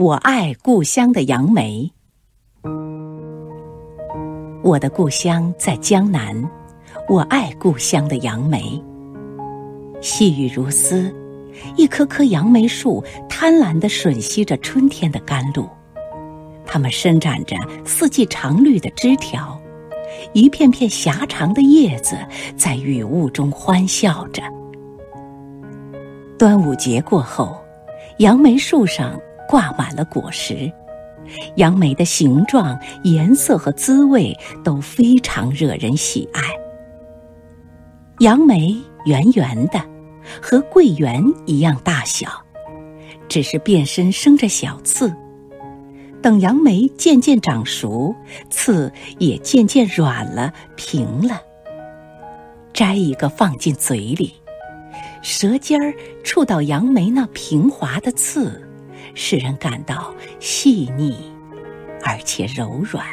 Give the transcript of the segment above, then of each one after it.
我爱故乡的杨梅。我的故乡在江南，我爱故乡的杨梅。细雨如丝，一棵棵杨梅树贪婪地吮吸着春天的甘露，它们伸展着四季常绿的枝条，一片片狭长的叶子在雨雾中欢笑着。端午节过后，杨梅树上。挂满了果实，杨梅的形状、颜色和滋味都非常惹人喜爱。杨梅圆圆的，和桂圆一样大小，只是变身生着小刺。等杨梅渐渐长熟，刺也渐渐软了、平了。摘一个放进嘴里，舌尖儿触到杨梅那平滑的刺。使人感到细腻，而且柔软。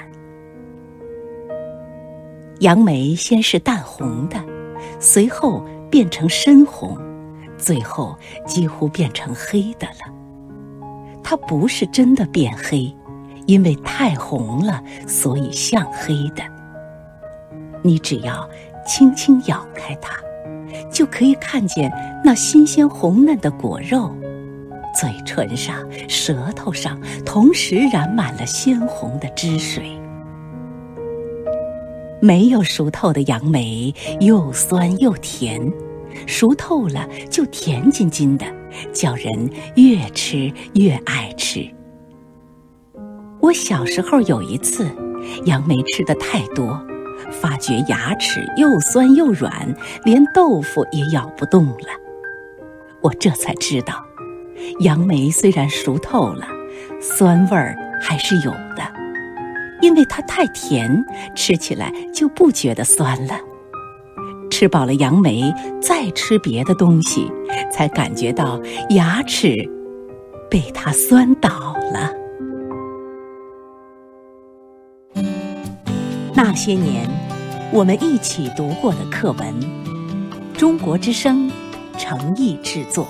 杨梅先是淡红的，随后变成深红，最后几乎变成黑的了。它不是真的变黑，因为太红了，所以像黑的。你只要轻轻咬开它，就可以看见那新鲜红嫩的果肉。嘴唇上、舌头上同时染满了鲜红的汁水。没有熟透的杨梅，又酸又甜；熟透了，就甜津津的，叫人越吃越爱吃。我小时候有一次，杨梅吃的太多，发觉牙齿又酸又软，连豆腐也咬不动了。我这才知道。杨梅虽然熟透了，酸味儿还是有的，因为它太甜，吃起来就不觉得酸了。吃饱了杨梅，再吃别的东西，才感觉到牙齿被它酸倒了。那些年，我们一起读过的课文，《中国之声》诚意制作。